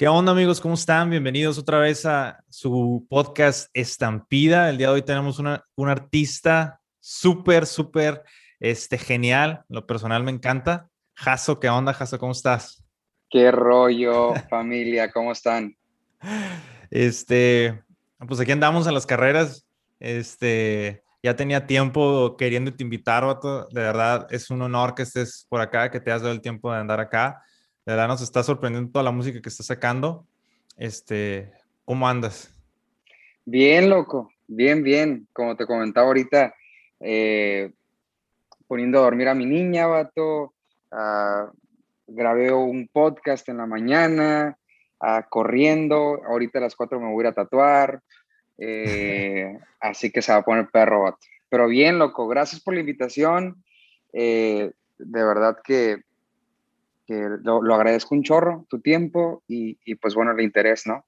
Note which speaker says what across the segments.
Speaker 1: ¿Qué onda amigos? ¿Cómo están? Bienvenidos otra vez a su podcast Estampida. El día de hoy tenemos una, un artista súper, súper este, genial. Lo personal me encanta. Jaso, ¿qué onda, Jaso? ¿Cómo estás?
Speaker 2: Qué rollo, familia, ¿cómo están?
Speaker 1: Este, pues aquí andamos en las carreras. Este, ya tenía tiempo queriendo te invitar, Otto. De verdad, es un honor que estés por acá, que te has dado el tiempo de andar acá. De verdad nos está sorprendiendo toda la música que está sacando. Este, ¿cómo andas?
Speaker 2: Bien, loco, bien, bien. Como te comentaba ahorita, eh, poniendo a dormir a mi niña, vato. Uh, grabé un podcast en la mañana, uh, corriendo. Ahorita a las 4 me voy a ir a tatuar. Eh, así que se va a poner perro, vato. Pero bien, loco, gracias por la invitación. Eh, de verdad que lo, agradezco un chorro, tu tiempo y, pues bueno, el interés, ¿no?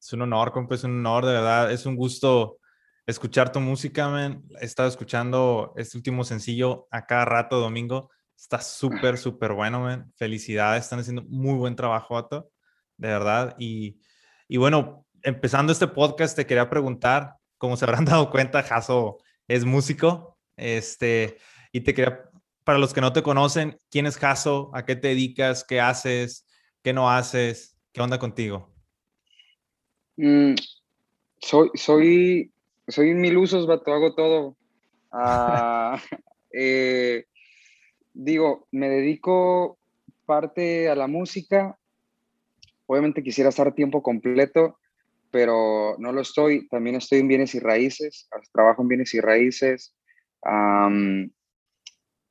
Speaker 1: Es un honor, compa, es un honor, de verdad, es un gusto escuchar tu música, man. He estado escuchando este último sencillo a cada rato, domingo. Está súper, súper bueno, man. Felicidades, están haciendo muy buen trabajo, Ato, de verdad. Y, y bueno, empezando este podcast, te quería preguntar, como se habrán dado cuenta, Jaso es músico, este, y te quería para los que no te conocen, ¿quién es Jaso? ¿A qué te dedicas? ¿Qué haces? ¿Qué no haces? ¿Qué onda contigo?
Speaker 2: Mm, soy, soy, soy mil usos, vato, hago todo. Ah, eh, digo, me dedico parte a la música. Obviamente quisiera estar tiempo completo, pero no lo estoy. También estoy en bienes y raíces, trabajo en bienes y raíces.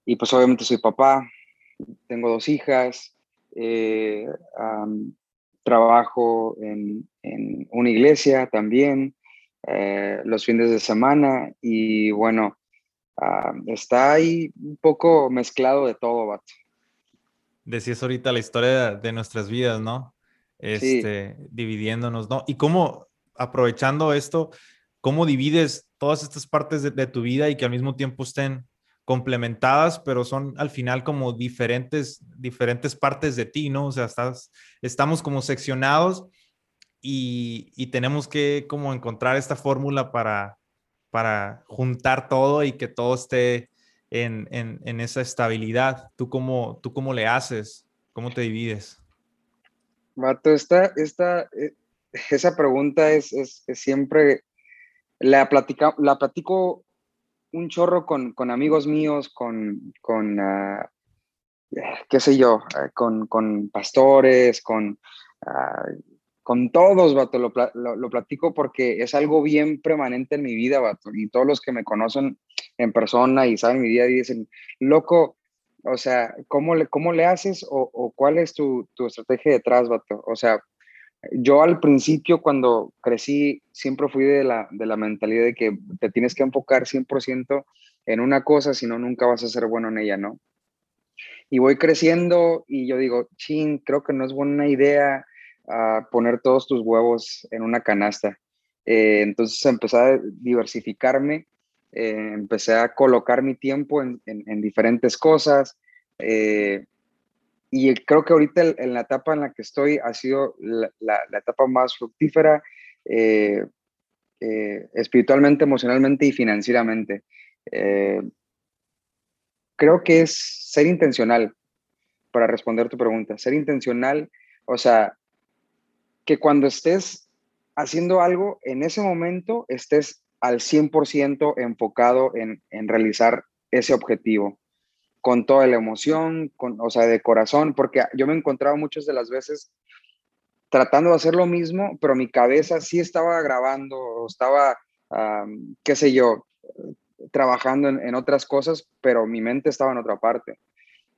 Speaker 2: Y pues obviamente soy papá, tengo dos hijas, eh, trabajo en, una iglesia también, eh, los fines de semana y bueno, está ahí un poco mezclado de todo, vato.
Speaker 1: Decías ahorita la historia de nuestras vidas, ¿no? Este, dividiéndonos, ¿no? Y cómo, aprovechando esto, ¿cómo divides todas estas partes de tu vida y que al mismo tiempo estén complementadas, pero son al final como diferentes, diferentes partes de ti, ¿no? O sea, estamos como seccionados y, y tenemos que como encontrar esta fórmula para, para juntar todo y que todo esté en, en, en, esa estabilidad. ¿Tú cómo, ¿Tú cómo le haces? ¿Cómo te divides?
Speaker 2: Vato, esta, esta, eh, esa pregunta es, es, es siempre, la, platica, la platico un chorro con, amigos míos, con, con ah, qué sé yo, ah, con, pastores, con, ah, con todos, vato, lo, lo, platico porque es algo bien permanente en mi vida, vato, y todos los que me conocen en persona y saben mi día dicen, loco, o sea, ¿cómo le, cómo le haces o, o cuál es tu, tu, estrategia detrás, vato? O sea, yo al principio cuando crecí siempre fui de la, de la mentalidad de que te tienes que enfocar 100% en una cosa, si no, nunca vas a ser bueno en ella, ¿no? Y voy creciendo y yo digo, chin, creo que no es buena idea uh, poner todos tus huevos en una canasta. Eh, entonces empecé a diversificarme, eh, empecé a colocar mi tiempo en, en, diferentes cosas. Eh, y creo que ahorita en la etapa en la que estoy ha sido la, la, etapa más fructífera eh, eh, espiritualmente, emocionalmente y financieramente. Eh, creo que es ser intencional para responder tu pregunta, ser intencional, o sea, que cuando estés haciendo algo, en ese momento estés al 100% enfocado en, en realizar ese objetivo con toda la emoción, con, o sea, de corazón, porque yo me he encontrado muchas de las veces tratando de hacer lo mismo, pero mi cabeza sí estaba grabando, estaba, qué sé yo, trabajando en, otras cosas, pero mi mente estaba en otra parte.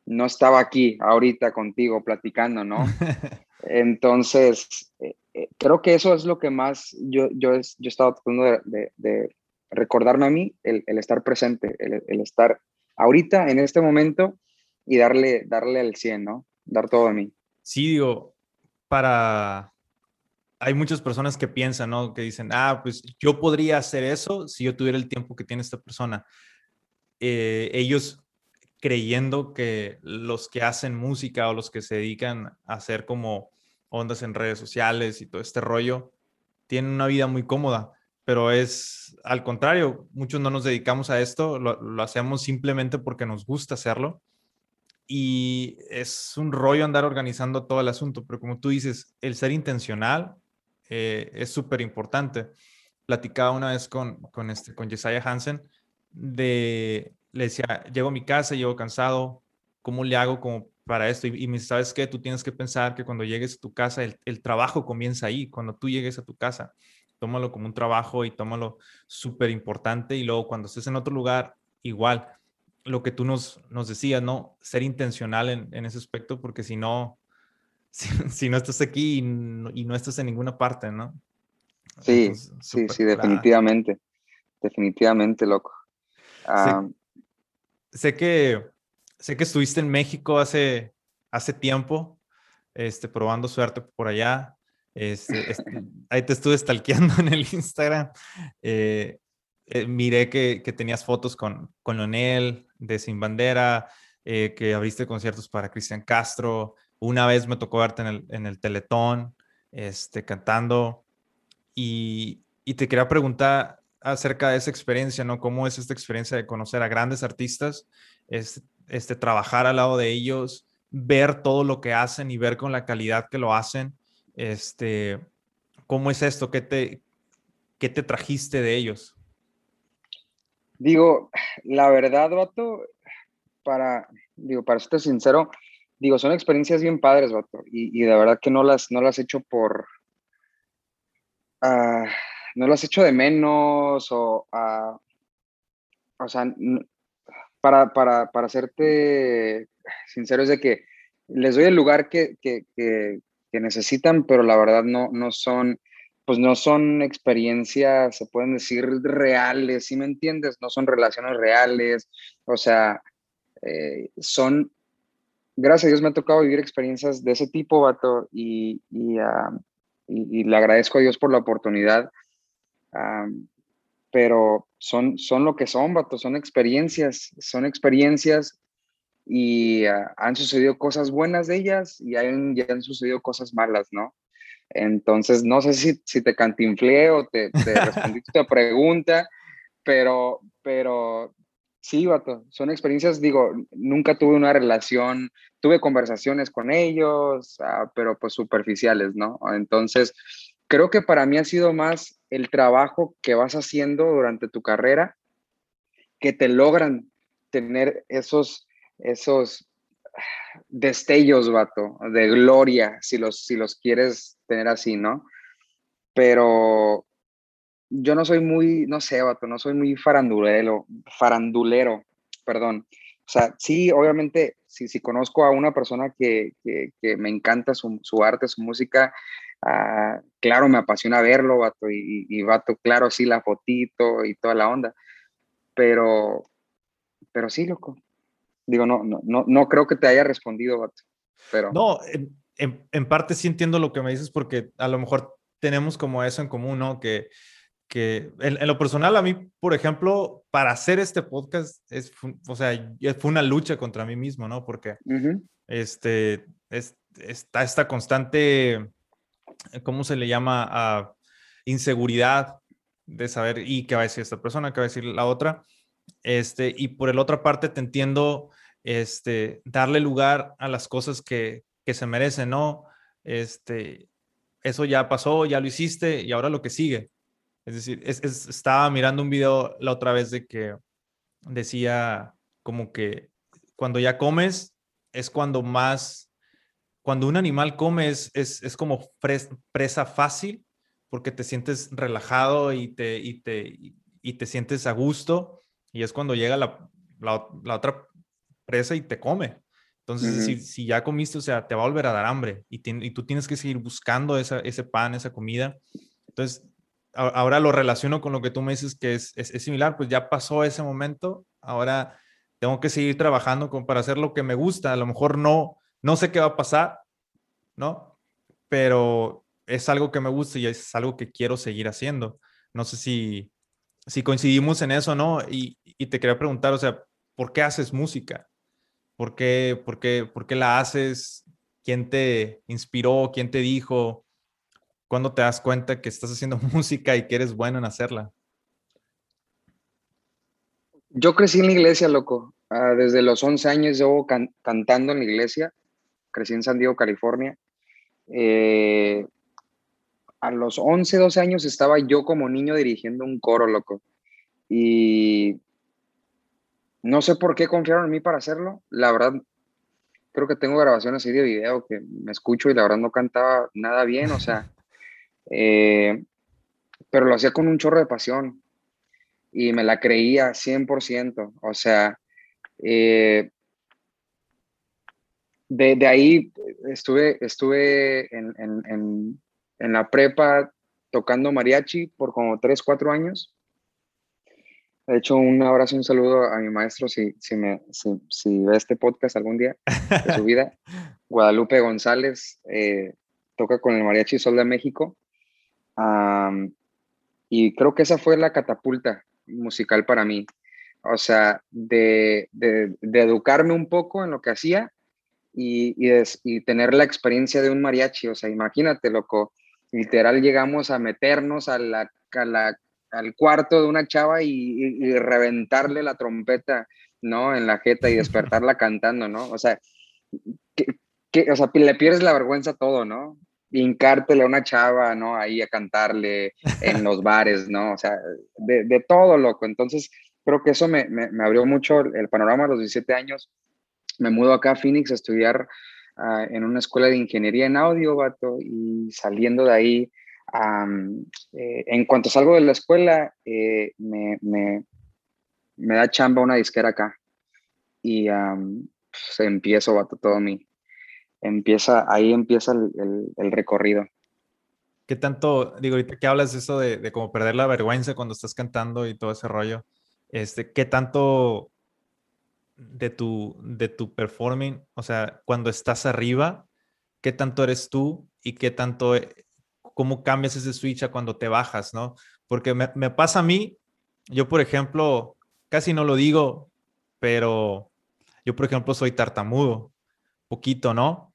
Speaker 2: No estaba aquí, ahorita contigo, platicando, ¿no? Entonces, eh, eh, creo que eso es lo que más yo, yo, yo he estado tratando de, recordarme a mí, el, estar presente, el, el estar ahorita, en este momento, y darle, darle el 100, ¿no? Dar todo a mí.
Speaker 1: Sí, digo, para... Hay muchas personas que piensan, ¿no? Que dicen, ah, pues yo podría hacer eso si yo tuviera el tiempo que tiene esta persona. Eh, ellos creyendo que los que hacen música o los que se dedican a hacer como ondas en redes sociales y todo este rollo, tienen una vida muy cómoda, pero es al contrario, muchos no nos dedicamos a esto, lo, hacemos simplemente porque nos gusta hacerlo y es un rollo andar organizando todo el asunto, pero como tú dices, el ser intencional eh, es súper importante. Platicaba una vez con, con, este, con Hansen de, le decía, llego a mi casa, llego cansado, ¿cómo le hago como para esto? Y, me dice, ¿sabes qué? Tú tienes que pensar que cuando llegues a tu casa, el, el trabajo comienza ahí, cuando tú llegues a tu casa tómalo como un trabajo y tómalo súper importante y luego cuando estés en otro lugar, igual, lo que tú nos, nos decías, ¿no? Ser intencional en, en ese aspecto porque si no, si, no estás aquí y no, estás en ninguna parte, ¿no?
Speaker 2: Sí, sí, sí, definitivamente, definitivamente, loco.
Speaker 1: Ah, sé, que, sé que estuviste en México hace, hace tiempo, este, probando suerte por allá. Este, este, ahí te estuve stalkeando en el Instagram. Eh, eh, miré que, que, tenías fotos con, con Leonel de Sin Bandera, eh, que abriste conciertos para Cristian Castro. Una vez me tocó verte en el, en el Teletón, este, cantando. Y, y, te quería preguntar acerca de esa experiencia, ¿no? ¿Cómo es esta experiencia de conocer a grandes artistas, este, este, trabajar al lado de ellos, ver todo lo que hacen y ver con la calidad que lo hacen? Este, ¿Cómo es esto? ¿Qué te, qué te trajiste de ellos?
Speaker 2: Digo, la verdad, vato, para, digo, para ser sincero, digo, son experiencias bien padres, vato, y, de verdad que no las, no las he hecho por, uh, no las he hecho de menos o, uh, o sea, para, para, para serte sincero es de que les doy el lugar que, que necesitan, pero la verdad no, no son, pues no son experiencias, se pueden decir, reales, ¿sí me entiendes? No son relaciones reales, o sea, eh, son, gracias a Dios me ha tocado vivir experiencias de ese tipo, vato, y, y, ah, le agradezco a Dios por la oportunidad, ah, pero son, son lo que son, vato, son experiencias, son experiencias y ah, han sucedido cosas buenas de ellas y han, ya han sucedido cosas malas, ¿no? Entonces, no sé si, si te cantinflé o te, te respondí tu pregunta, pero, pero sí, vato, son experiencias, digo, nunca tuve una relación, tuve conversaciones con ellos, ah, pero pues superficiales, ¿no? Entonces, creo que para mí ha sido más el trabajo que vas haciendo durante tu carrera que te logran tener esos esos destellos, vato, de gloria, si los, si los quieres tener así, ¿no? Pero yo no soy muy, no sé, vato, no soy muy farandulero, farandulero, perdón. O sea, sí, obviamente, si, si conozco a una persona que, que, me encanta su, su, arte, su música, ah, claro, me apasiona verlo, vato, y, y, vato, claro, sí, la fotito y toda la onda. Pero, pero sí, loco, Digo, no, no, no, no creo que te haya respondido, pero...
Speaker 1: No, en, en, parte sí entiendo lo que me dices porque a lo mejor tenemos como eso en común, ¿no? Que, que en, lo personal a mí, por ejemplo, para hacer este podcast, es, o sea, fue una lucha contra mí mismo, ¿no? Porque este, es, está esta constante, ¿cómo se le llama? a inseguridad de saber y qué va a decir esta persona, qué va a decir la otra. Este, y por el otra parte te entiendo este, darle lugar a las cosas que, que se merecen, ¿no? Este, eso ya pasó, ya lo hiciste y ahora lo que sigue. Es decir, estaba mirando un video la otra vez de que decía como que cuando ya comes es cuando más, cuando un animal come es, es, como presa fácil porque te sientes relajado y te, y te, y te sientes a gusto y es cuando llega la, la otra presa y te come. Entonces, si, si, ya comiste, o sea, te va a volver a dar hambre y, y tú tienes que seguir buscando esa, ese pan, esa comida. Entonces, ahora lo relaciono con lo que tú me dices que es, es, similar, pues ya pasó ese momento, ahora tengo que seguir trabajando con, para hacer lo que me gusta. A lo mejor no, no sé qué va a pasar, ¿no? Pero es algo que me gusta y es algo que quiero seguir haciendo. No sé si, si coincidimos en eso, ¿no? Y, y te quería preguntar, o sea, ¿por qué haces música? ¿Por qué, por qué, por qué la haces? quién te inspiró, quién te dijo, cuándo te das cuenta que estás haciendo música y que eres bueno en hacerla.
Speaker 2: Yo crecí en la iglesia, loco. Ah, desde los 11 años llevo cantando en la iglesia. Crecí en San Diego, California. Eh, a los 11, 12 años estaba yo como niño dirigiendo un coro, loco. Y no sé por qué confiaron en mí para hacerlo. La verdad, creo que tengo grabaciones así de video que me escucho y la verdad no cantaba nada bien, o sea, eh, pero lo hacía con un chorro de pasión y me la creía 100%, o sea, eh, de, ahí estuve, estuve en, en, en, la prepa tocando mariachi por como 3, 4 años de hecho, un abrazo, un saludo a mi maestro si, si, me, si, ve este podcast algún día de su vida. Guadalupe González eh, toca con el Mariachi Sol de México. y creo que esa fue la catapulta musical para mí. O sea, de, de, educarme un poco en lo que hacía y, y, tener la experiencia de un mariachi. O sea, imagínate, loco, literal llegamos a meternos a la, a la al cuarto de una chava y, reventarle la trompeta, ¿no? En la jeta y despertarla cantando, ¿no? O sea, que, o sea, le pierdes la vergüenza a todo, ¿no? Hincártele a una chava, ¿no? Ahí a cantarle en los bares, ¿no? O sea, de, todo, loco. Entonces, creo que eso me, abrió mucho el panorama a los 17 años. Me mudo acá a Phoenix a estudiar ah, en una escuela de ingeniería en audio, vato, y saliendo de ahí, eh, en cuanto salgo de la escuela, eh, me, da chamba una disquera acá y pues, empiezo, vato, todo mi, empieza, ahí empieza el, recorrido.
Speaker 1: ¿Qué tanto, digo, ahorita que hablas de eso de, de como perder la vergüenza cuando estás cantando y todo ese rollo, este, ¿qué tanto de tu, de tu performing, o sea, cuando estás arriba, qué tanto eres tú y qué tanto cómo cambias ese switch a cuando te bajas, ¿no? Porque me, pasa a mí, yo por ejemplo, casi no lo digo, pero yo por ejemplo soy tartamudo, poquito, ¿no?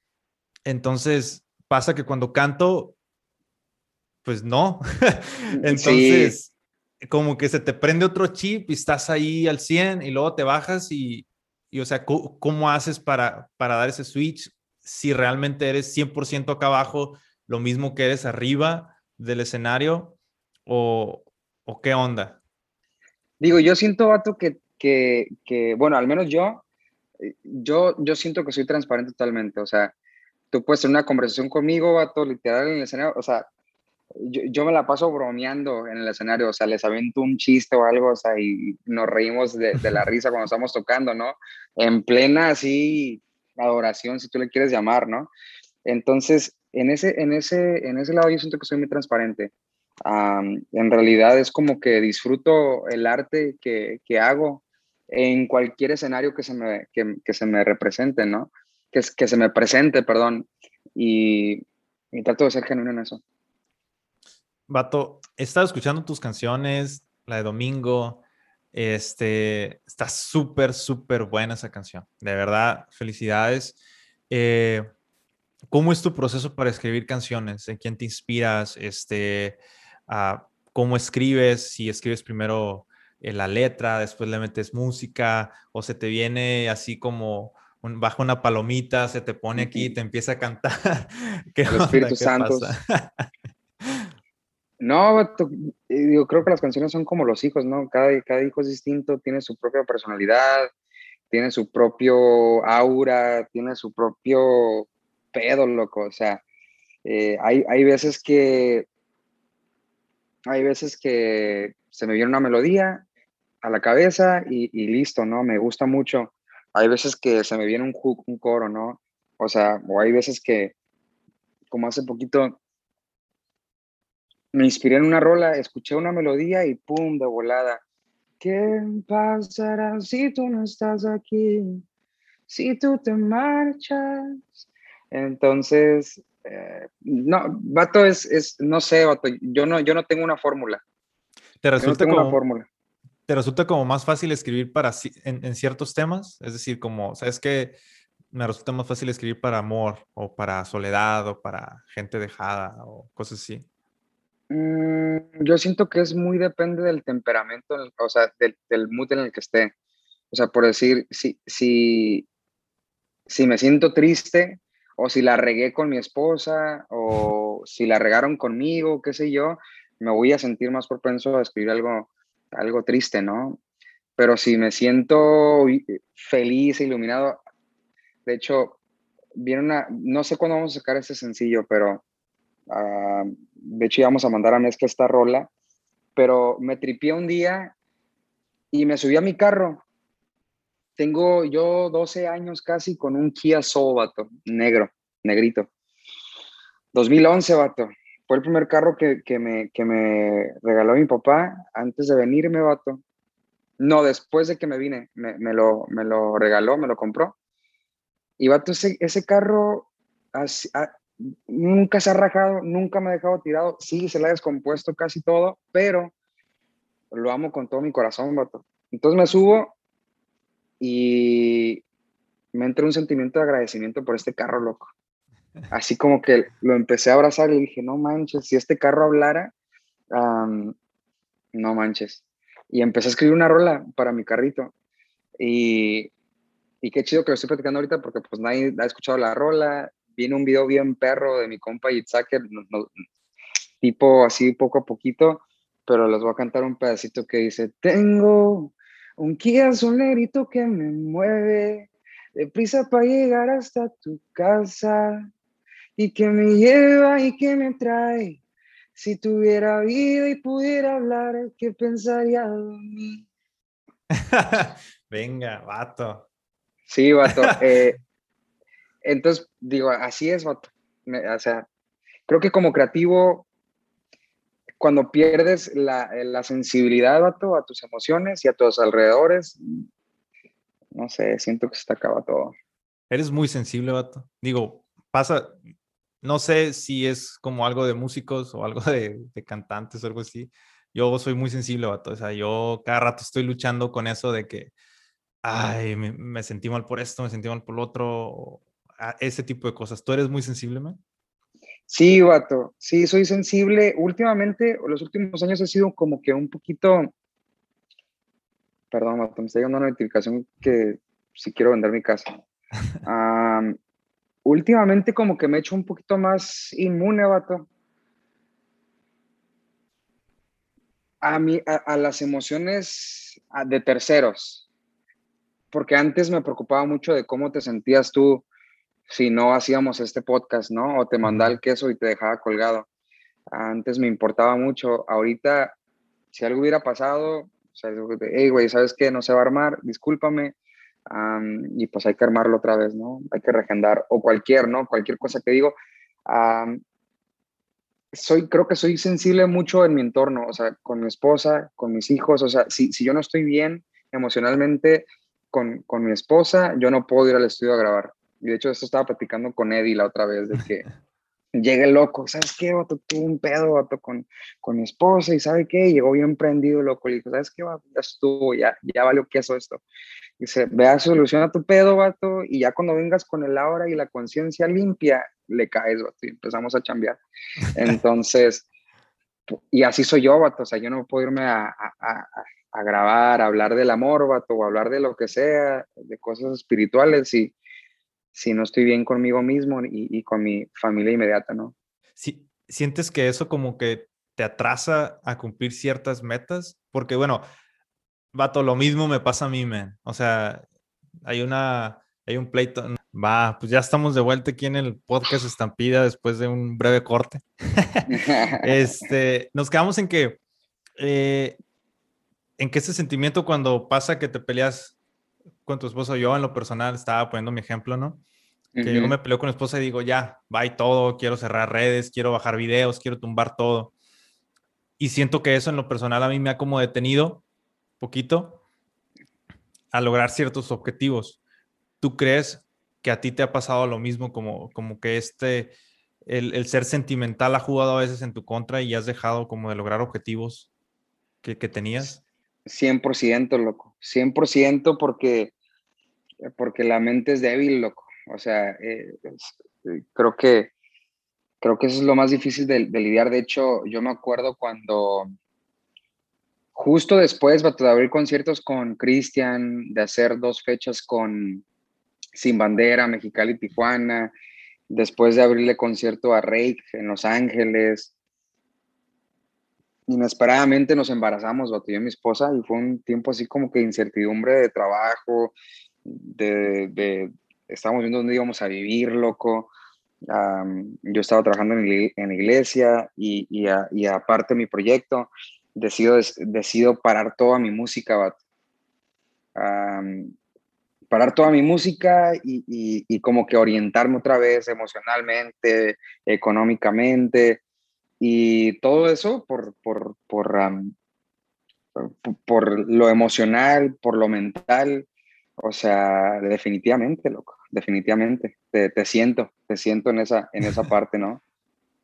Speaker 1: Entonces pasa que cuando canto, pues no. Entonces, como que se te prende otro chip y estás ahí al 100 y luego te bajas y, y o sea, ¿cómo, haces para, para dar ese switch si realmente eres 100% acá abajo lo mismo que eres arriba del escenario o, o qué onda?
Speaker 2: Digo, yo siento, Vato, que, que, que, bueno, al menos yo, eh, yo, yo siento que soy transparente totalmente, o sea, tú puedes tener una conversación conmigo, Vato, literal en el escenario, o sea, yo, yo, me la paso bromeando en el escenario, o sea, les avento un chiste o algo, o sea, y nos reímos de, de la risa cuando estamos tocando, ¿no? En plena así adoración, si tú le quieres llamar, ¿no? Entonces, en ese, en ese, en ese lado yo siento que soy muy transparente. en realidad es como que disfruto el arte que, que hago en cualquier escenario que se me, que, que se me represente, ¿no? Que, que se me presente, perdón. Y, y trato de ser genuino en eso.
Speaker 1: Vato, he estado escuchando tus canciones, la de Domingo. Este, está súper, súper buena esa canción. De verdad, felicidades. Eh, ¿Cómo es tu proceso para escribir canciones? ¿En quién te inspiras? Este, uh, ¿Cómo escribes? Si escribes primero eh, la letra, después le metes música, o se te viene así como un, bajo una palomita, se te pone aquí y te empieza a cantar.
Speaker 2: ¿Qué El Espíritu Santo. no, eh, yo creo que las canciones son como los hijos, ¿no? Cada, cada hijo es distinto, tiene su propia personalidad, tiene su propio aura, tiene su propio pedo, loco. O sea, eh, hay, hay veces que hay veces que se me viene una melodía a la cabeza y, listo, ¿no? Me gusta mucho. Hay veces que se me viene un hook, un coro, ¿no? O sea, o hay veces que, como hace poquito, me inspiré en una rola, escuché una melodía y ¡pum! de volada. ¿Qué pasará si tú no estás aquí? Si tú te marchas, entonces, eh, no, vato es, es, no sé, vato, yo no, yo no tengo una fórmula.
Speaker 1: ¿Te resulta, como, una fórmula. ¿Te resulta como más fácil escribir para en, en, ciertos temas? Es decir, como, ¿sabes que me resulta más fácil escribir para amor o para soledad o para gente dejada o cosas así?
Speaker 2: Mm, yo siento que es muy depende del temperamento, o sea, del, del, mood en el que esté. O sea, por decir, si, si, si me siento triste o si la regué con mi esposa o si la regaron conmigo, qué sé yo, me voy a sentir más propenso a escribir algo, algo triste, ¿no? Pero si me siento feliz, iluminado, de hecho, viene una, no sé cuándo vamos a sacar este sencillo, pero uh, de hecho íbamos a mandar a mezcla esta rola, pero me tripié un día y me subí a mi carro. Tengo yo 12 años casi con un Kia Soul, vato, negro, negrito. 2011, vato. Fue el primer carro que, que, me, que me regaló mi papá antes de venirme, vato. No, después de que me vine, me, me, lo, me lo regaló, me lo compró. Y vato, ese, ese carro nunca se ha rajado, nunca me ha dejado tirado. Sí, se le ha descompuesto casi todo, pero lo amo con todo mi corazón, vato. Entonces me subo y me entra un sentimiento de agradecimiento por este carro, loco. Así como que lo empecé a abrazar y dije, no manches, si este carro hablara, no manches. Y empecé a escribir una rola para mi carrito. Y y qué chido que lo estoy platicando ahorita porque pues nadie ha escuchado la rola. Viene un video bien perro de mi compa Yitzhak, tipo así poco a poquito, pero les voy a cantar un pedacito que dice, tengo un Kia solerito que me mueve deprisa para llegar hasta tu casa y que me lleva y que me trae. Si tuviera vida y pudiera hablar, ¿qué pensaría de mí?
Speaker 1: Venga, vato.
Speaker 2: Sí, vato. Eh, entonces, digo, así es, vato. O sea, creo que como creativo, cuando pierdes la, la sensibilidad, vato, a tus emociones y a tus alrededores, no sé, siento que se te acaba todo.
Speaker 1: Eres muy sensible, vato. Digo, pasa, no sé si es como algo de músicos o algo de, de, cantantes o algo así. Yo soy muy sensible, vato. O sea, yo cada rato estoy luchando con eso de que ay, me, sentí mal por esto, me sentí mal por lo otro, ese tipo de cosas. ¿Tú eres muy sensible, man?
Speaker 2: Sí, vato, sí, soy sensible. Últimamente, los últimos años he sido como que un poquito, perdón, vato, me está llegando una notificación que si quiero vender mi casa. últimamente como que me he hecho un poquito más inmune, vato. A, mí, a las emociones de terceros porque antes me preocupaba mucho de cómo te sentías tú si no hacíamos este podcast, ¿no? O te mandaba el queso y te dejaba colgado. Antes me importaba mucho. Ahorita, si algo hubiera pasado, o sea, hey, güey, ¿sabes qué? No se va a armar, discúlpame. y pues hay que armarlo otra vez, ¿no? Hay que regendar. O cualquier, ¿no? Cualquier cosa que digo. soy, creo que soy sensible mucho en mi entorno, o sea, con mi esposa, con mis hijos, o sea, si, si yo no estoy bien emocionalmente, con, mi esposa, yo no puedo ir al estudio a grabar. Y de hecho, esto estaba platicando con Eddie la otra vez, de que llegue loco, ¿sabes qué? Vato, tuve un pedo, vato, con, con mi esposa y ¿sabe qué? Llegó bien prendido, loco. Y dijo, ¿sabes qué? Ya estuvo, ya, ya valió queso esto. Dice, vea, soluciona tu pedo, vato, y ya cuando vengas con el aura y la conciencia limpia, le caes, vato, y empezamos a chambear. Entonces, y así soy yo, vato, o sea, yo no puedo irme a, a, a grabar, a hablar del amor, vato, o hablar de lo que sea, de cosas espirituales, y si no estoy bien conmigo mismo y, con mi familia inmediata, ¿no?
Speaker 1: Sí, ¿Sientes que eso como que te atrasa a cumplir ciertas metas? Porque, bueno, vato, lo mismo me pasa a mí, man. O sea, hay una, hay un pleito. Va, pues ya estamos de vuelta aquí en el podcast Estampida después de un breve corte. este, nos quedamos en que eh, en que ese sentimiento cuando pasa que te peleas con tu esposo, yo en lo personal estaba poniendo mi ejemplo, ¿no? Que yo me peleo con mi esposa y digo, ya, va y todo, quiero cerrar redes, quiero bajar videos, quiero tumbar todo. Y siento que eso en lo personal a mí me ha como detenido poquito a lograr ciertos objetivos. ¿Tú crees que a ti te ha pasado lo mismo, como, como que este, el, el ser sentimental ha jugado a veces en tu contra y has dejado como de lograr objetivos que, que tenías?
Speaker 2: 100%, loco. 100% porque, porque la mente es débil, loco. O sea, eh, creo que creo que eso es lo más difícil de, lidiar. De hecho, yo me acuerdo cuando justo después de abrir conciertos con Cristian, de hacer dos fechas con Sin Bandera, Mexicali, Tijuana, después de abrirle concierto a Rake en Los Ángeles, inesperadamente nos embarazamos, bato y mi esposa, y fue un tiempo así como que incertidumbre de trabajo, de, de estábamos viendo dónde íbamos a vivir, loco. yo estaba trabajando en, en iglesia y, y, y, aparte mi proyecto, decido, decido parar toda mi música, bato. parar toda mi música y, y, como que orientarme otra vez emocionalmente, económicamente, y todo eso por, por, por, por lo emocional, por lo mental. O sea, definitivamente, loco, definitivamente. Te, siento, te siento en esa, en esa parte, ¿no?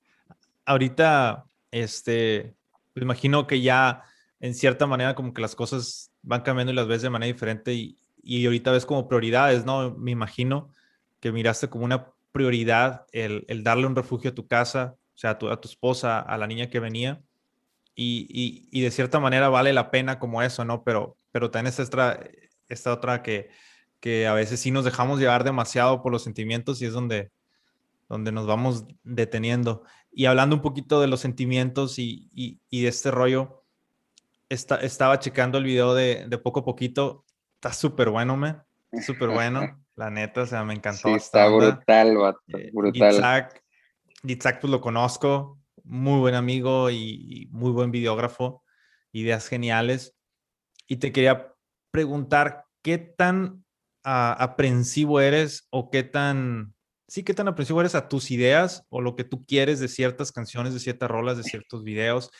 Speaker 1: Ahorita, este, me imagino que ya en cierta manera como que las cosas van cambiando y las ves de manera diferente y, y ahorita ves como prioridades, ¿no? Me imagino que miraste como una prioridad el, el darle un refugio a tu casa, sea, a tu, esposa, a la niña que venía. Y, y, de cierta manera vale la pena como eso, ¿no? Pero, pero también esta, esta otra que, que a veces sí nos dejamos llevar demasiado por los sentimientos y es donde, donde nos vamos deteniendo. Y hablando un poquito de los sentimientos y, y de este rollo, está, estaba checando el video de, de poco a poquito. Está súper bueno, me. Súper bueno. La neta, o sea, me encantó.
Speaker 2: Sí, está brutal, eh,
Speaker 1: brutal. Yitzhak pues lo conozco, muy buen amigo y, muy buen videógrafo, ideas geniales. Y te quería preguntar, ¿qué tan ah, aprensivo eres o qué tan, sí, qué tan aprensivo eres a tus ideas o lo que tú quieres de ciertas canciones, de ciertas rolas, de ciertos videos?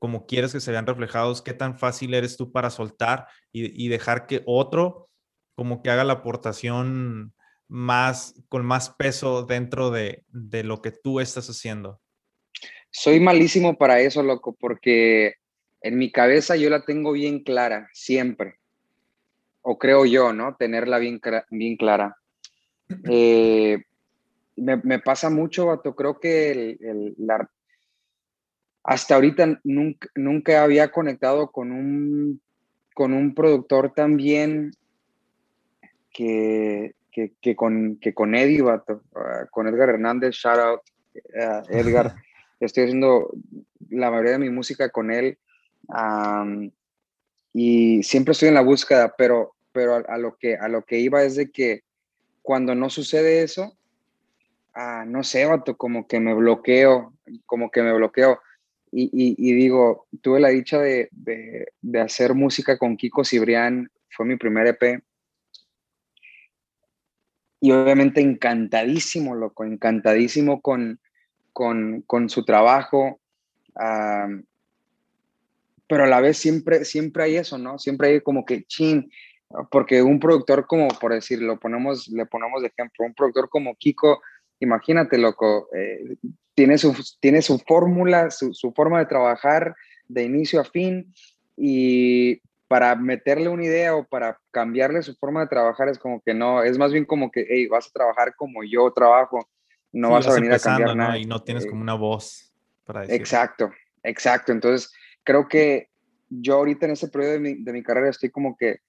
Speaker 1: como quieres que se vean reflejados, qué tan fácil eres tú para soltar y, y dejar que otro como que haga la aportación más, con más peso dentro de, de lo que tú estás haciendo?
Speaker 2: Soy malísimo para eso, loco, porque en mi cabeza yo la tengo bien clara, siempre. O creo yo, ¿no? Tenerla bien, bien clara. Eh, me, me, pasa mucho, Bato. Creo que el, el, la, hasta ahorita nunca, nunca había conectado con un, con un productor también que, que, con, que con Eddie, vato, ah, con Edgar Hernández, shout out, uh, Edgar. Estoy haciendo la mayoría de mi música con él y siempre estoy en la búsqueda, pero, pero a, lo que, a lo que iba es de que cuando no sucede eso, ah, no sé, vato, como que me bloqueo, como que me bloqueo. Y, digo, tuve la dicha de, de, hacer música con Kiko Cibrián, fue mi primer EP, y obviamente encantadísimo, loco, encantadísimo con, con, con su trabajo. Pero a la vez siempre, siempre hay eso, ¿no? Siempre hay como que, chin, porque un productor como, por decirlo, ponemos, le ponemos de ejemplo, un productor como Kiko, imagínate, loco, eh, tiene su, tiene su fórmula, su, su, forma de trabajar de inicio a fin y para meterle una idea o para cambiarle su forma de trabajar es como que no, es más bien como que, hey, vas a trabajar como yo trabajo, no vas, a venir a cambiar nada.
Speaker 1: Y no tienes como una voz para
Speaker 2: decir. Exacto, exacto. Entonces, creo que yo ahorita en ese periodo de mi, de mi carrera estoy como que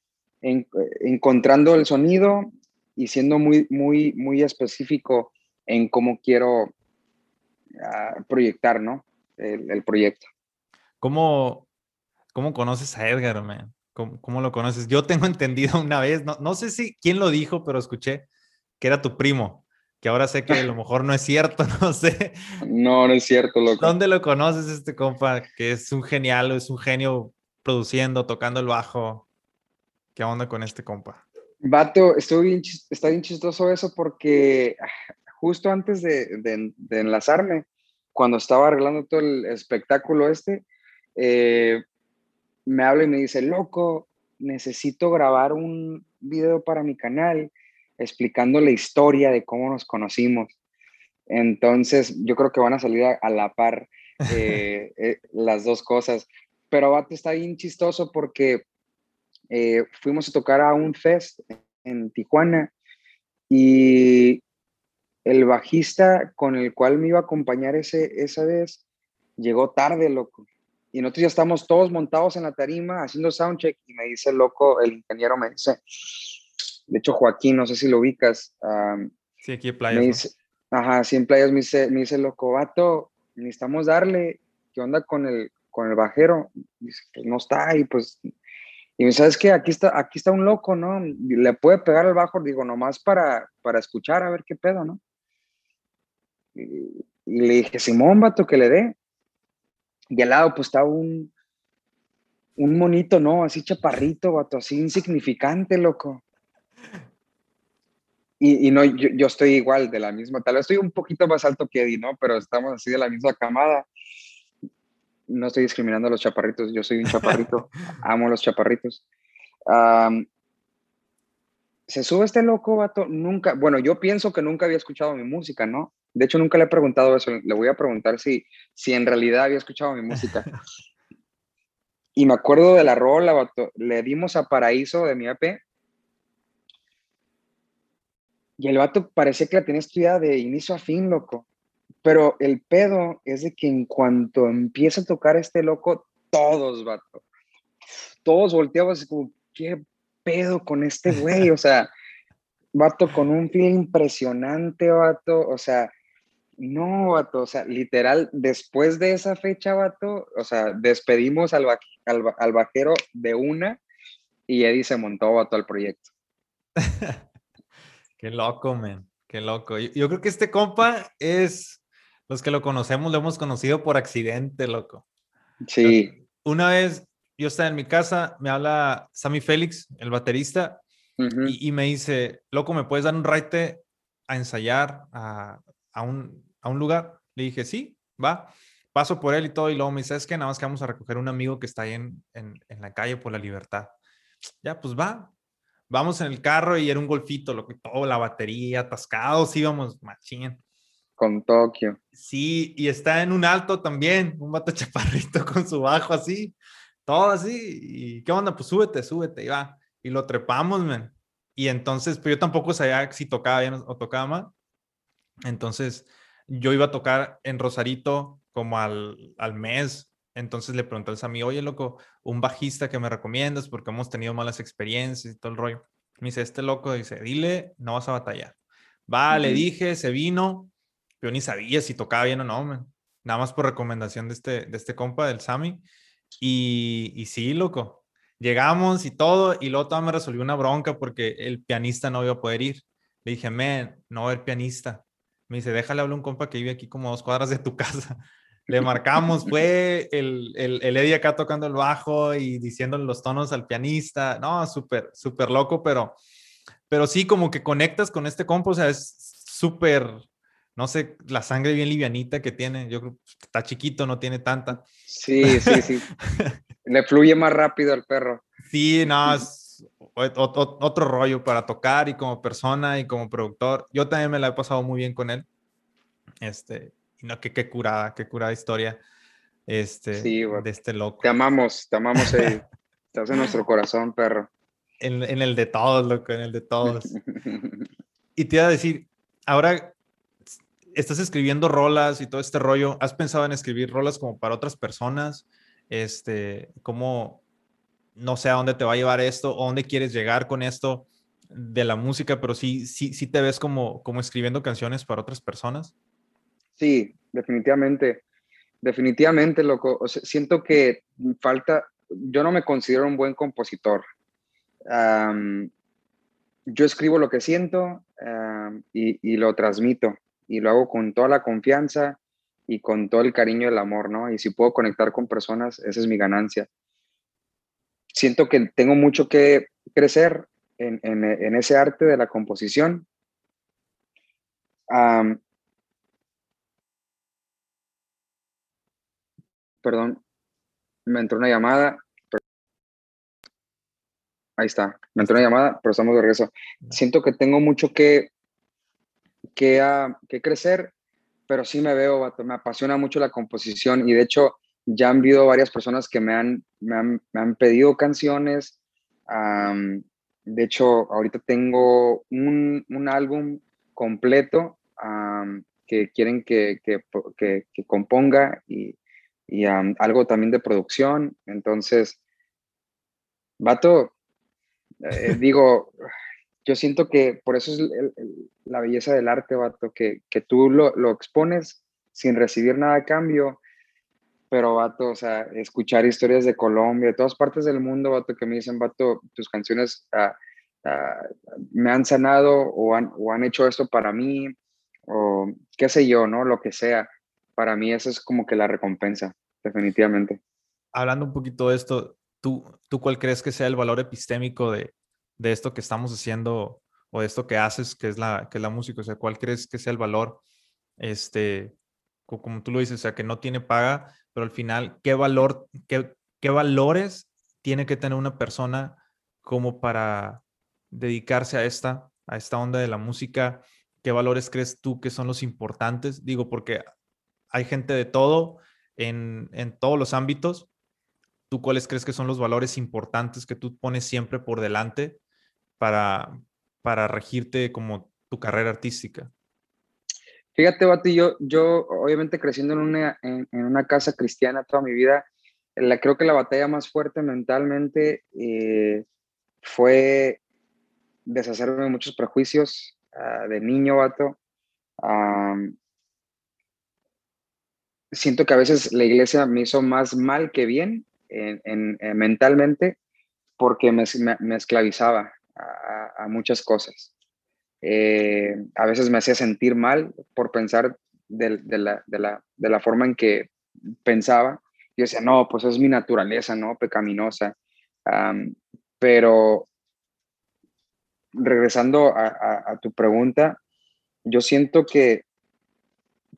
Speaker 2: encontrando el sonido y siendo muy, muy, muy específico en cómo quiero uh, proyectar, ¿no? El, el proyecto.
Speaker 1: ¿Cómo, ¿Cómo conoces a Edgar, man? ¿Cómo, lo conoces? Yo tengo entendido una vez, no, no sé si quién lo dijo, pero escuché que era tu primo, que ahora sé que a lo mejor no es cierto, no sé.
Speaker 2: No, no es cierto, loco.
Speaker 1: ¿Dónde lo conoces este compa? Que es un genial, es un genio produciendo, tocando el bajo. ¿Qué onda con este compa?
Speaker 2: Vato, estoy bien, está bien chistoso eso porque ah, justo antes de, de, de enlazarme, cuando estaba arreglando todo el espectáculo este, eh, me habla y me dice, loco, necesito grabar un video para mi canal explicando la historia de cómo nos conocimos. Entonces, yo creo que van a salir a, la par eh, eh, las dos cosas. Pero Bato está bien chistoso porque eh, fuimos a tocar a un fest en Tijuana Y el bajista con el cual me iba a acompañar ese, esa vez llegó tarde, loco. Y nosotros ya estamos todos montados en la tarima haciendo soundcheck y me dice, loco, el ingeniero me dice, de hecho Joaquín, no sé si lo ubicas.
Speaker 1: sí, aquí en Playas.
Speaker 2: Ajá, sí, en Playas me dice, me dice, loco, vato, necesitamos darle, ¿qué onda con el, con el bajero? Dice, pues no está y pues... Y me sabes que aquí está, aquí está un loco, ¿no? Le puede pegar al bajo, digo, nomás para, para escuchar, a ver qué pedo, ¿no? Y, le dije, Simón, vato, que le dé. Y al lado, pues estaba un, un monito, ¿no? Así chaparrito, vato, así insignificante, loco. Y, y no, yo, yo, estoy igual, de la misma, tal vez estoy un poquito más alto que Eddie, ¿no? Pero estamos así de la misma camada. No estoy discriminando a los chaparritos, yo soy un chaparrito, amo los chaparritos. se sube este loco, vato, nunca, bueno, yo pienso que nunca había escuchado mi música, ¿no? De hecho, nunca le he preguntado eso. Le voy a preguntar si, si en realidad había escuchado mi música. y me acuerdo de la rola, le dimos a Paraíso de mi AP. Y el vato parecía que la tenía estudiada de inicio a fin, loco. Pero el pedo es de que en cuanto empieza a tocar este loco, todos, vato, todos volteamos como, ¿qué pedo con este güey? O sea, vato con un feel impresionante, vato. O sea, no, vato, o sea, literal, después de esa fecha, vato, o sea, despedimos al, al, bajero de una y Eddie se montó, vato, al proyecto.
Speaker 1: qué loco, man, qué loco. Yo, creo que este compa es, los que lo conocemos, lo hemos conocido por accidente, loco.
Speaker 2: Sí.
Speaker 1: Una vez yo estaba en mi casa, me habla Sammy Félix, el baterista, y, y, me dice, loco, ¿me puedes dar un raite a ensayar a, a un, a un lugar. Le dije, sí, va. Paso por él y todo. Y luego me dice, es que nada más que vamos a recoger un amigo que está ahí en, en, en la calle por la libertad. Ya, pues va. Vamos en el carro y era un golfito, lo que todo, la batería, atascados, íbamos machín.
Speaker 2: Con Tokio.
Speaker 1: Sí, y está en un alto también, un vato chaparrito con su bajo así, todo así. ¿Y qué onda? Pues súbete, súbete, y va. Y lo trepamos, man. Y entonces, pues yo tampoco sabía si tocaba bien o tocaba mal. Entonces, yo iba a tocar en Rosarito como al, al mes. Entonces le pregunté a mí, oye, loco, un bajista que me recomiendas porque hemos tenido malas experiencias y todo el rollo. Me dice, este loco dice, dile, no vas a batallar. Va, le dije, se vino. Yo ni sabía si tocaba bien o no, nada más por recomendación de este, de este compa, del Sammy. Y, y sí, loco, llegamos y todo, y luego todo me resolvió una bronca porque el pianista no iba a poder ir. Le dije, men, no va a haber pianista. Me dice, déjale hablar un compa que vive aquí como dos cuadras de tu casa. Le marcamos, fue el, el, el Eddie acá tocando el bajo y diciéndole los tonos al pianista. No, súper, súper loco, pero, pero sí, como que conectas con este compa, o sea, es súper, no sé, la sangre bien livianita que tiene. Yo creo está chiquito, no tiene tanta.
Speaker 2: Sí, sí, sí. Le fluye más rápido al perro.
Speaker 1: Sí, no, es otro rollo para tocar y como persona y como productor. Yo también me la he pasado muy bien con él. Este, y no, que qué curada, qué curada historia este, de este loco.
Speaker 2: Te amamos, te amamos, Estás en nuestro corazón, perro.
Speaker 1: En, en, el de todos, loco, en el de todos. y te iba a decir, ahora estás escribiendo rolas y todo este rollo. ¿Has pensado en escribir rolas como para otras personas? Este, ¿cómo, no sé a dónde te va a llevar esto o dónde quieres llegar con esto de la música, pero sí, sí, sí te ves como, como escribiendo canciones para otras personas.
Speaker 2: Sí, definitivamente. Definitivamente, loco. siento que falta, yo no me considero un buen compositor. yo escribo lo que siento y, lo transmito y lo hago con toda la confianza y con todo el cariño y el amor, ¿no? Y si puedo conectar con personas, esa es mi ganancia siento que tengo mucho que crecer en, ese arte de la composición. Perdón, me entró una llamada. ahí está, me entró una llamada, pero estamos de regreso. Siento que tengo mucho que, que, que crecer, pero sí me veo, me apasiona mucho la composición y de hecho ya han habido varias personas que me han, me han, pedido canciones de hecho, ahorita tengo un, un álbum completo que quieren que, que, que, componga y, y algo también de producción. Entonces, vato, eh, digo, yo siento que por eso es la belleza del arte, vato, que, que tú lo, lo, expones sin recibir nada a cambio. Pero, vato, o sea, escuchar historias de Colombia, de todas partes del mundo, vato, que me dicen, vato, tus canciones ah, ah, me han sanado o han, o han hecho esto para mí, o qué sé yo, ¿no? Lo que sea. Para mí eso es como que la recompensa, definitivamente.
Speaker 1: Hablando un poquito de esto, ¿tú, tú cuál crees que sea el valor epistémico de, de esto que estamos haciendo o de esto que haces, que es la, que es la música? O sea, ¿cuál crees que sea el valor, este, como tú lo dices, o sea, que no tiene paga, pero al final, ¿qué valor, qué, qué valores tiene que tener una persona como para dedicarse a esta, a esta onda de la música? ¿Qué valores crees tú que son los importantes? Digo, porque hay gente de todo en, en todos los ámbitos. ¿Tú cuáles crees que son los valores importantes que tú pones siempre por delante para, para regirte como tu carrera artística?
Speaker 2: Fíjate, Bati, yo, yo obviamente creciendo en una, en, una casa cristiana toda mi vida, la, creo que la batalla más fuerte mentalmente eh, fue deshacerme de muchos prejuicios uh, de niño, vato. Um, siento que a veces la iglesia me hizo más mal que bien en, en mentalmente porque me, esclavizaba a, muchas cosas. Eh, a veces me hacía sentir mal por pensar de, la, forma en que pensaba. Yo decía, no, pues es mi naturaleza, ¿no? Pecaminosa. Pero regresando a, tu pregunta, yo siento que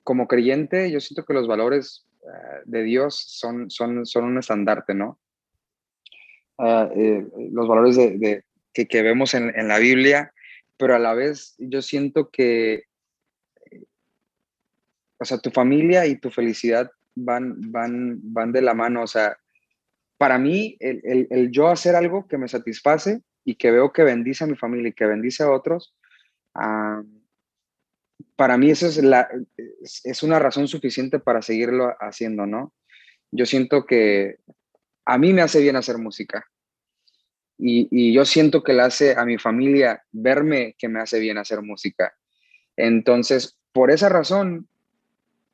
Speaker 2: como creyente, yo siento que los valores eh, de Dios son, son, son un estandarte, ¿no? Ah, eh, los valores de, que, que, vemos en, en, la Biblia, pero a la vez yo siento que, o sea, tu familia y tu felicidad van, van, van de la mano, o sea, para mí el, el, el yo hacer algo que me satisface y que veo que bendice a mi familia y que bendice a otros, uh, para mí eso es, la, es una razón suficiente para seguirlo haciendo, ¿no? Yo siento que a mí me hace bien hacer música y, y yo siento que le hace a mi familia verme que me hace bien hacer música. Entonces, por esa razón,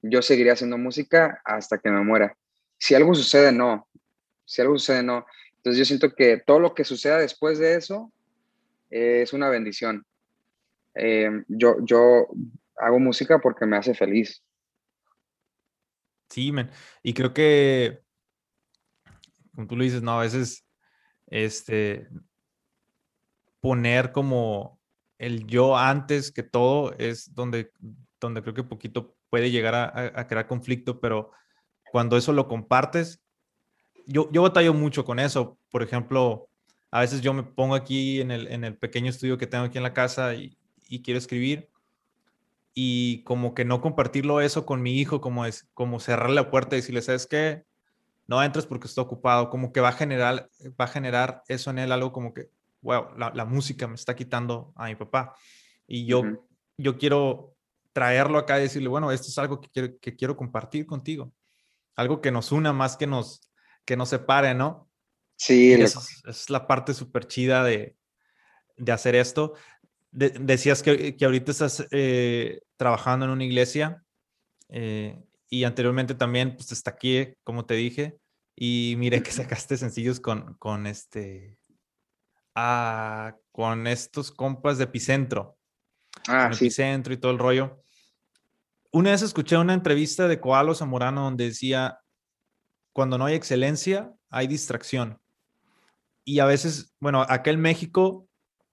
Speaker 2: yo seguiré haciendo música hasta que me muera. Si algo sucede, no. Si algo sucede, no. Entonces yo siento que todo lo que suceda después de eso es una bendición. Eh, yo, yo hago música porque me hace feliz.
Speaker 1: Sí. Y creo que, como tú lo dices, no, a veces, este, poner como el yo antes que todo es donde, donde creo que poquito puede llegar a, a crear conflicto, pero cuando eso lo compartes, yo, yo batallo mucho con eso. Por ejemplo, a veces yo me pongo aquí en el, en el pequeño estudio que tengo aquí en la casa y, y, quiero escribir y como que no compartirlo eso con mi hijo, como es como cerrar la puerta y decirle, ¿sabes qué? No entres porque estoy ocupado, como que va a generar, va a generar eso en él algo como que, wow, la, la música me está quitando a mi papá. Y yo, uh -huh. yo quiero traerlo acá y decirle, bueno, esto es algo que quiero, que quiero compartir contigo. Algo que nos una más que nos, que no se pare, ¿no?
Speaker 2: Sí.
Speaker 1: Es, es, la parte súper chida de, de, hacer esto. De, decías que, que, ahorita estás eh, trabajando en una iglesia eh, y anteriormente también, pues está aquí, como te dije, y mire que sacaste sencillos con, con este, ah, con estos compas de Epicentro.
Speaker 2: Ah, sí.
Speaker 1: Epicentro y todo el rollo. Una vez escuché una entrevista de Coalo Zamorano donde decía, cuando no hay excelencia, hay distracción. Y a veces, bueno, acá en México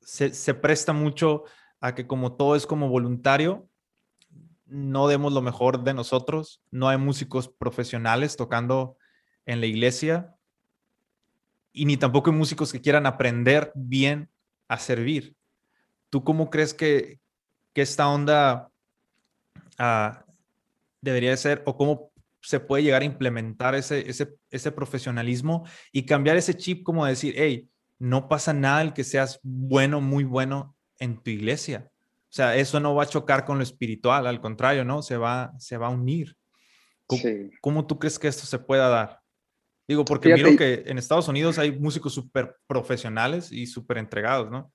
Speaker 1: se, presta mucho a que como todo es como voluntario, no demos lo mejor de nosotros. No hay músicos profesionales tocando en la iglesia y ni tampoco hay músicos que quieran aprender bien a servir. ¿Tú cómo crees que, que esta onda uh, debería ser o cómo se puede llegar a implementar ese, ese, ese profesionalismo y cambiar ese chip como decir, hey, no pasa nada el que seas bueno, muy bueno en tu iglesia. O sea, eso no va a chocar con lo espiritual, al contrario, ¿no? Se va, se va a unir. ¿Cómo, tú crees que esto se pueda dar? Digo, porque miro que en Estados Unidos hay músicos súper profesionales y súper entregados, ¿no?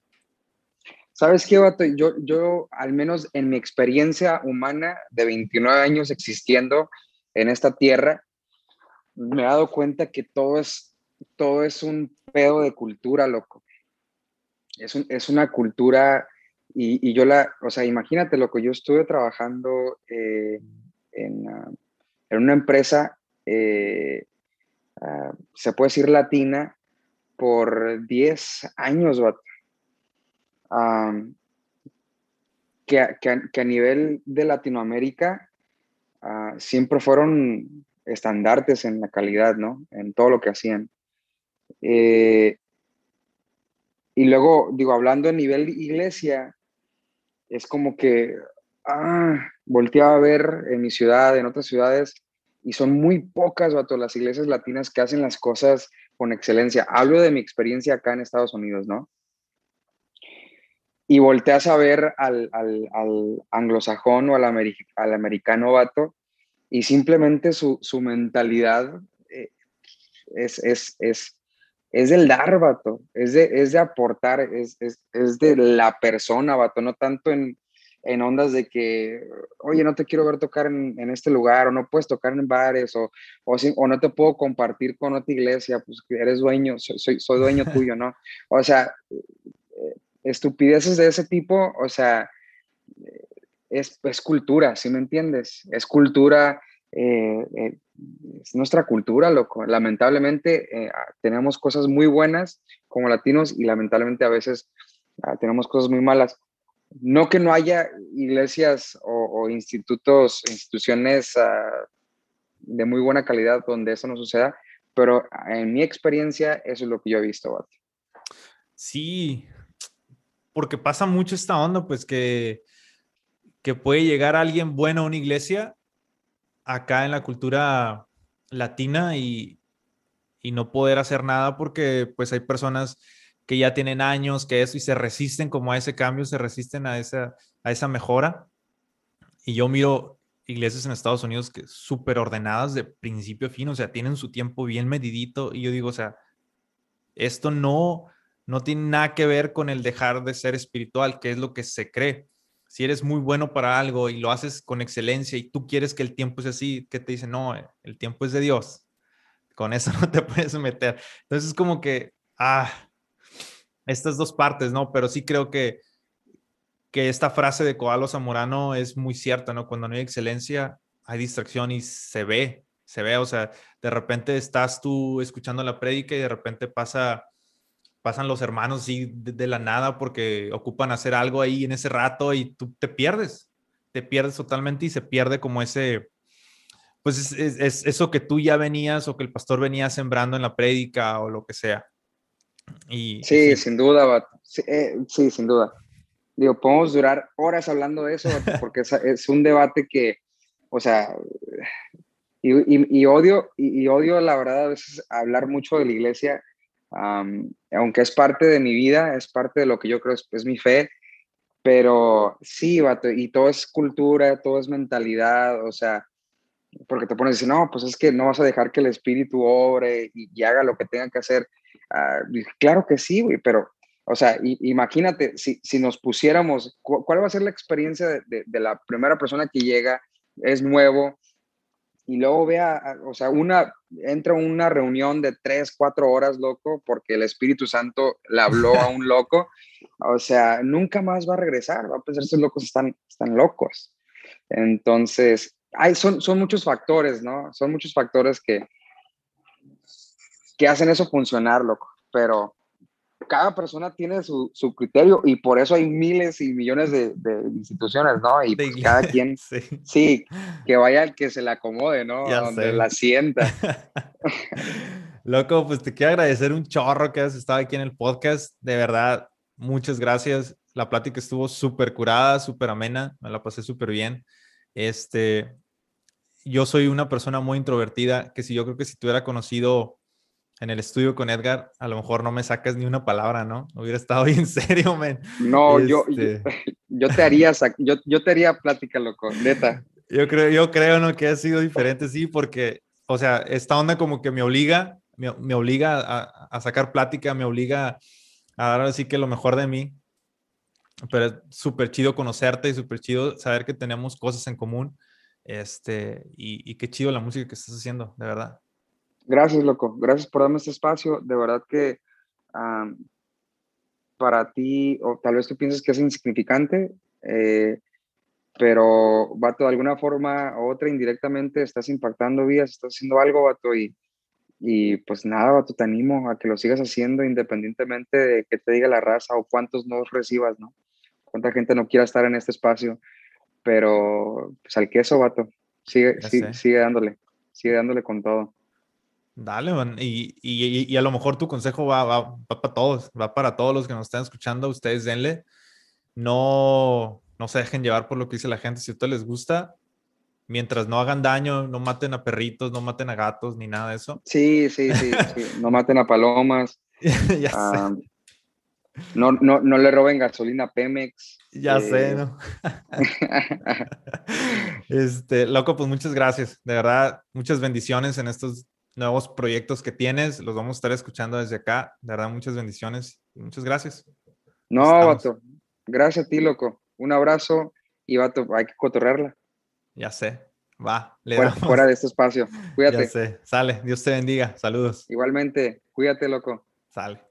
Speaker 2: ¿Sabes qué, Vato? Yo, yo, al menos en mi experiencia humana de 29 años existiendo en esta tierra, me he dado cuenta que todo es, todo es un pedo de cultura, loco. Es, es una cultura y, yo la, o sea, imagínate, loco, yo estuve trabajando eh, en, ah, en, una empresa, eh, ah, se puede decir latina, por 10 años, vato que, a, nivel de Latinoamérica ah, siempre fueron estandartes en la calidad, ¿no? En todo lo que hacían. Eh, y luego, digo, hablando a nivel iglesia, es como que, ah, volteaba a ver en mi ciudad, en otras ciudades, y son muy pocas, vato, las iglesias latinas que hacen las cosas con excelencia. Hablo de mi experiencia acá en Estados Unidos, ¿no? y volteas a ver al, al, al anglosajón o al, al, americano vato y simplemente su, su mentalidad eh, es, es, es, es, del dar, vato, es de, es de aportar, es, es, es, de la persona, vato, no tanto en, en ondas de que, oye, no te quiero ver tocar en, en este lugar, o no puedes tocar en bares, o, o, o, no te puedo compartir con otra iglesia, pues eres dueño, soy, soy, soy dueño tuyo, ¿no? O sea, estupideces de ese tipo, o sea, es, es cultura, ¿sí me entiendes? Es cultura, eh, eh, es nuestra cultura, loco. Lamentablemente eh, ah, tenemos cosas muy buenas como latinos y lamentablemente a veces ah, tenemos cosas muy malas. No que no haya iglesias o, institutos, instituciones ah, de muy buena calidad donde eso no suceda, pero en mi experiencia eso es lo que yo he visto.
Speaker 1: Sí, porque pasa mucho esta onda, pues que, que puede llegar alguien bueno a una iglesia acá en la cultura latina y, y no poder hacer nada porque pues hay personas que ya tienen años que eso y se resisten como a ese cambio, se resisten a esa, a esa mejora. Y yo miro iglesias en Estados Unidos que súper ordenadas de principio a fin, o sea, tienen su tiempo bien medidito y yo digo, o sea, esto no, no tiene nada que ver con el dejar de ser espiritual, que es lo que se cree. Si eres muy bueno para algo y lo haces con excelencia y tú quieres que el tiempo sea así, que te dicen, no, el tiempo es de Dios. Con eso no te puedes meter. Entonces es como que, ah, estas dos partes, ¿no? Pero sí creo que, que esta frase de Coalo Zamorano es muy cierta, ¿no? Cuando no hay excelencia, hay distracción y se ve, se ve, o sea, de repente estás tú escuchando la prédica y de repente pasa pasan los hermanos así de, la nada porque ocupan hacer algo ahí en ese rato y tú te pierdes, te pierdes totalmente y se pierde como ese, pues es, eso que tú ya venías o que el pastor venía sembrando en la prédica o lo que sea.
Speaker 2: Y, sí, sin duda, eh, sí, sin duda. Digo, podemos durar horas hablando de eso porque es, un debate que, o sea, y, odio, y, y, odio la verdad a veces hablar mucho de la iglesia aunque es parte de mi vida, es parte de lo que yo creo es, mi fe, pero sí, y todo es cultura, todo es mentalidad, o sea, porque te pones no, pues es que no vas a dejar que el espíritu obre y, haga lo que tenga que hacer. Ah, claro que sí, güey, pero, o sea, imagínate, si, si, nos pusiéramos, ¿cuál va a ser la experiencia de, de, la primera persona que llega, es nuevo, y luego vea, o sea, una, entra una reunión de tres, cuatro horas, loco, porque el Espíritu Santo le habló a un loco, o sea, nunca más va a regresar, va a pensar, estos locos están, están locos. Entonces, hay, son, son muchos factores, ¿no? Son muchos factores que, que hacen eso funcionar, loco, pero cada persona tiene su, su, criterio y por eso hay miles y millones de, de instituciones, ¿no? Y pues cada quien, sí. que vaya el que se le acomode, ¿no? Donde la sienta.
Speaker 1: Loco, pues te quiero agradecer un chorro que has estado aquí en el podcast. De verdad, muchas gracias. La plática estuvo súper curada, súper amena. Me la pasé súper bien. Este, yo soy una persona muy introvertida que si yo creo que si tuviera conocido en el estudio con Edgar, a lo mejor no me sacas ni una palabra, ¿no? Hubiera estado bien serio, men.
Speaker 2: No, yo, este yo, te haría, yo, yo te haría plática, loco, neta.
Speaker 1: Yo creo, yo creo, ¿no? Que ha sido diferente, sí, porque, o sea, esta onda como que me obliga, me, me obliga a, a, sacar plática, me obliga a dar así que lo mejor de mí. Pero es súper chido conocerte y súper chido saber que tenemos cosas en común. Este, y, y qué chido la música que estás haciendo, de verdad.
Speaker 2: Gracias, loco. Gracias por darme este espacio. De verdad que para ti, o tal vez tú pienses que es insignificante, eh, pero, vato, de alguna forma u otra, indirectamente, estás impactando vidas, estás haciendo algo, vato, y, y pues nada, vato, te animo a que lo sigas haciendo independientemente de que te diga la raza o cuántos no recibas, ¿no? Cuánta gente no quiera estar en este espacio, pero pues al queso, vato, sigue, sigue, sigue dándole, sigue dándole con todo.
Speaker 1: Dale, man. Y, y, y, a lo mejor tu consejo va, va, va, para todos, va para todos los que nos están escuchando. Ustedes denle. No, no se dejen llevar por lo que dice la gente. Si a ustedes les gusta, mientras no hagan daño, no maten a perritos, no maten a gatos, ni nada de eso.
Speaker 2: Sí, sí, sí. No maten a palomas. ya ah, No, no, no, le roben gasolina a Pemex.
Speaker 1: Ya sé, eh, ¿no? este, loco, pues muchas gracias. De verdad, muchas bendiciones en estos nuevos proyectos que tienes. Los vamos a estar escuchando desde acá. De verdad, muchas bendiciones y muchas gracias.
Speaker 2: No, vato. Gracias a ti, loco. Un abrazo y vato, hay que cotorrearla.
Speaker 1: Ya sé. Va,
Speaker 2: le fuera, fuera de este espacio. Cuídate.
Speaker 1: Ya sé. Sale. Dios te bendiga. Saludos.
Speaker 2: Igualmente. Cuídate, loco.
Speaker 1: Sale.